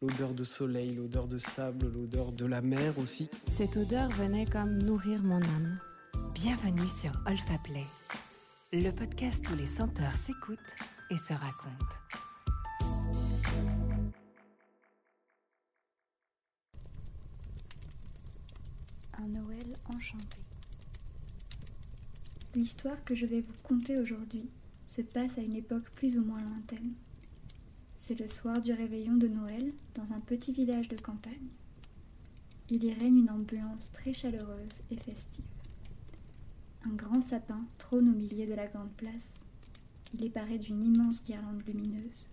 L'odeur de soleil, l'odeur de sable, l'odeur de la mer aussi. Cette odeur venait comme nourrir mon âme. Bienvenue sur Olfa Play, le podcast où les senteurs s'écoutent et se racontent. Un Noël enchanté. L'histoire que je vais vous conter aujourd'hui se passe à une époque plus ou moins lointaine. C'est le soir du réveillon de Noël dans un petit village de campagne. Il y règne une ambiance très chaleureuse et festive. Un grand sapin trône au milieu de la grande place. Il est paré d'une immense guirlande lumineuse.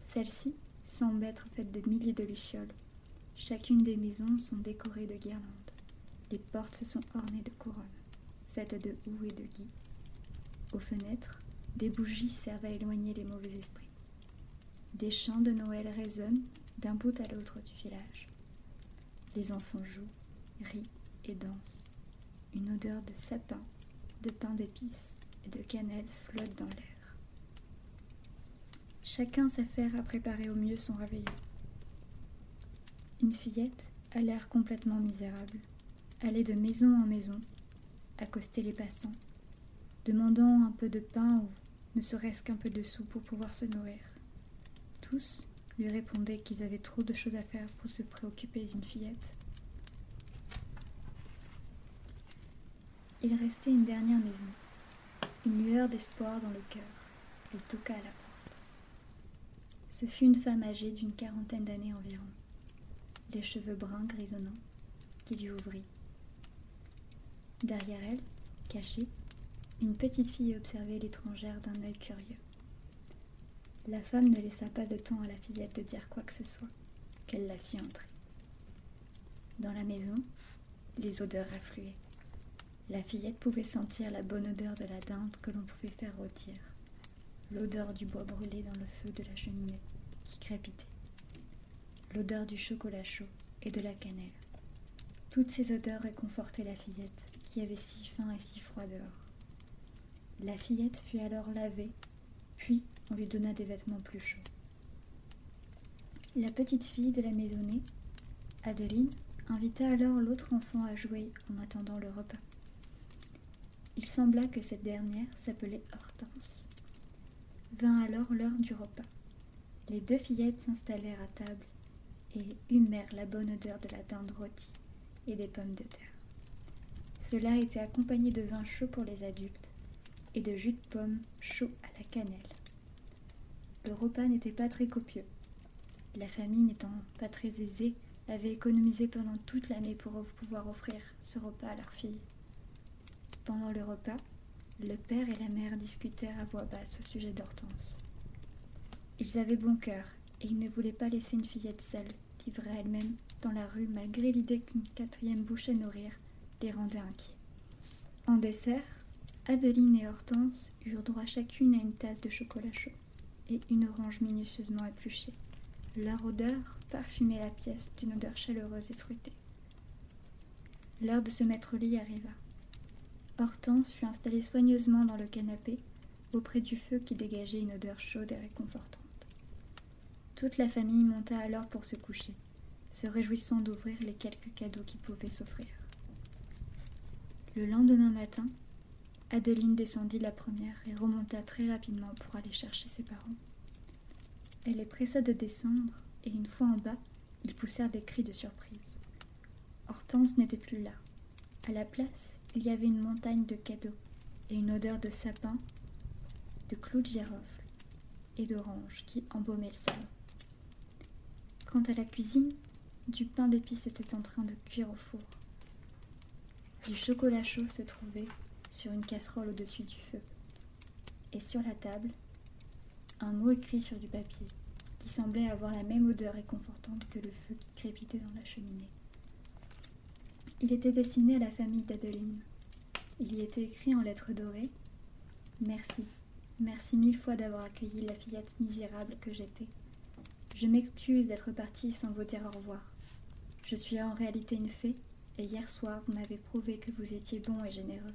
Celle-ci semble être faite de milliers de lucioles. Chacune des maisons sont décorées de guirlandes. Les portes se sont ornées de couronnes, faites de houx et de gui. Aux fenêtres, des bougies servent à éloigner les mauvais esprits. Des chants de Noël résonnent d'un bout à l'autre du village. Les enfants jouent, rient et dansent. Une odeur de sapin, de pain d'épices et de cannelle flotte dans l'air. Chacun s'affaire à préparer au mieux son réveillon. Une fillette a l'air complètement misérable, allait de maison en maison, accoster les passants, demandant un peu de pain ou ne serait-ce qu'un peu de sous pour pouvoir se nourrir. Tous lui répondaient qu'ils avaient trop de choses à faire pour se préoccuper d'une fillette. Il restait une dernière maison, une lueur d'espoir dans le cœur. Il toqua à la porte. Ce fut une femme âgée d'une quarantaine d'années environ, les cheveux bruns grisonnants, qui lui ouvrit. Derrière elle, cachée, une petite fille observait l'étrangère d'un œil curieux. La femme ne laissa pas de temps à la fillette de dire quoi que ce soit, qu'elle la fit entrer. Dans la maison, les odeurs affluaient. La fillette pouvait sentir la bonne odeur de la dinde que l'on pouvait faire rôtir, l'odeur du bois brûlé dans le feu de la cheminée qui crépitait, l'odeur du chocolat chaud et de la cannelle. Toutes ces odeurs réconfortaient la fillette qui avait si faim et si froid dehors. La fillette fut alors lavée, puis on lui donna des vêtements plus chauds. La petite fille de la maisonnée, Adeline, invita alors l'autre enfant à jouer en attendant le repas. Il sembla que cette dernière s'appelait Hortense. Vint alors l'heure du repas. Les deux fillettes s'installèrent à table et humèrent la bonne odeur de la dinde rôtie et des pommes de terre. Cela était accompagné de vin chaud pour les adultes et de jus de pomme chaud à la cannelle. Le repas n'était pas très copieux. La famille n'étant pas très aisée, avait économisé pendant toute l'année pour pouvoir offrir ce repas à leur fille. Pendant le repas, le père et la mère discutèrent à voix basse au sujet d'Hortense. Ils avaient bon cœur et ils ne voulaient pas laisser une fillette seule, livrée elle-même, dans la rue malgré l'idée qu'une quatrième bouche à nourrir les rendait inquiets. En dessert, Adeline et Hortense eurent droit chacune à une tasse de chocolat chaud et une orange minutieusement épluchée. Leur odeur parfumait la pièce d'une odeur chaleureuse et fruitée. L'heure de se mettre au lit arriva. Hortense fut installée soigneusement dans le canapé, auprès du feu qui dégageait une odeur chaude et réconfortante. Toute la famille monta alors pour se coucher, se réjouissant d'ouvrir les quelques cadeaux qui pouvaient s'offrir. Le lendemain matin, Adeline descendit la première et remonta très rapidement pour aller chercher ses parents. Elle les pressa de descendre, et une fois en bas, ils poussèrent des cris de surprise. Hortense n'était plus là. À la place, il y avait une montagne de cadeaux et une odeur de sapin, de clous de girofle et d'orange qui embaumaient le salon. Quant à la cuisine, du pain d'épices était en train de cuire au four. Du chocolat chaud se trouvait sur une casserole au-dessus du feu. Et sur la table, un mot écrit sur du papier, qui semblait avoir la même odeur réconfortante que le feu qui crépitait dans la cheminée. Il était destiné à la famille d'Adeline. Il y était écrit en lettres dorées Merci, merci mille fois d'avoir accueilli la fillette misérable que j'étais. Je m'excuse d'être partie sans vous dire au revoir. Je suis en réalité une fée, et hier soir vous m'avez prouvé que vous étiez bon et généreux.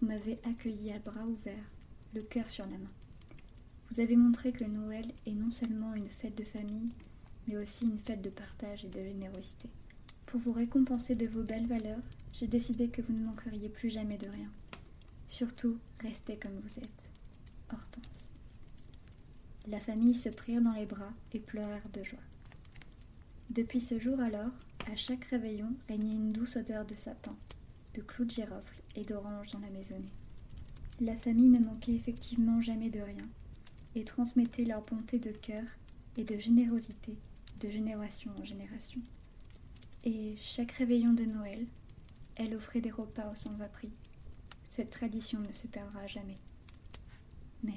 Vous m'avez accueilli à bras ouverts, le cœur sur la main. Vous avez montré que Noël est non seulement une fête de famille, mais aussi une fête de partage et de générosité. Pour vous récompenser de vos belles valeurs, j'ai décidé que vous ne manqueriez plus jamais de rien. Surtout, restez comme vous êtes. Hortense. La famille se prirent dans les bras et pleurèrent de joie. Depuis ce jour alors, à chaque réveillon régnait une douce odeur de sapin, de clous de girofle et d'orange dans la maisonnée. La famille ne manquait effectivement jamais de rien et transmettait leur bonté de cœur et de générosité de génération en génération. Et chaque réveillon de Noël, elle offrait des repas aux sans-abri. Cette tradition ne se perdra jamais. May.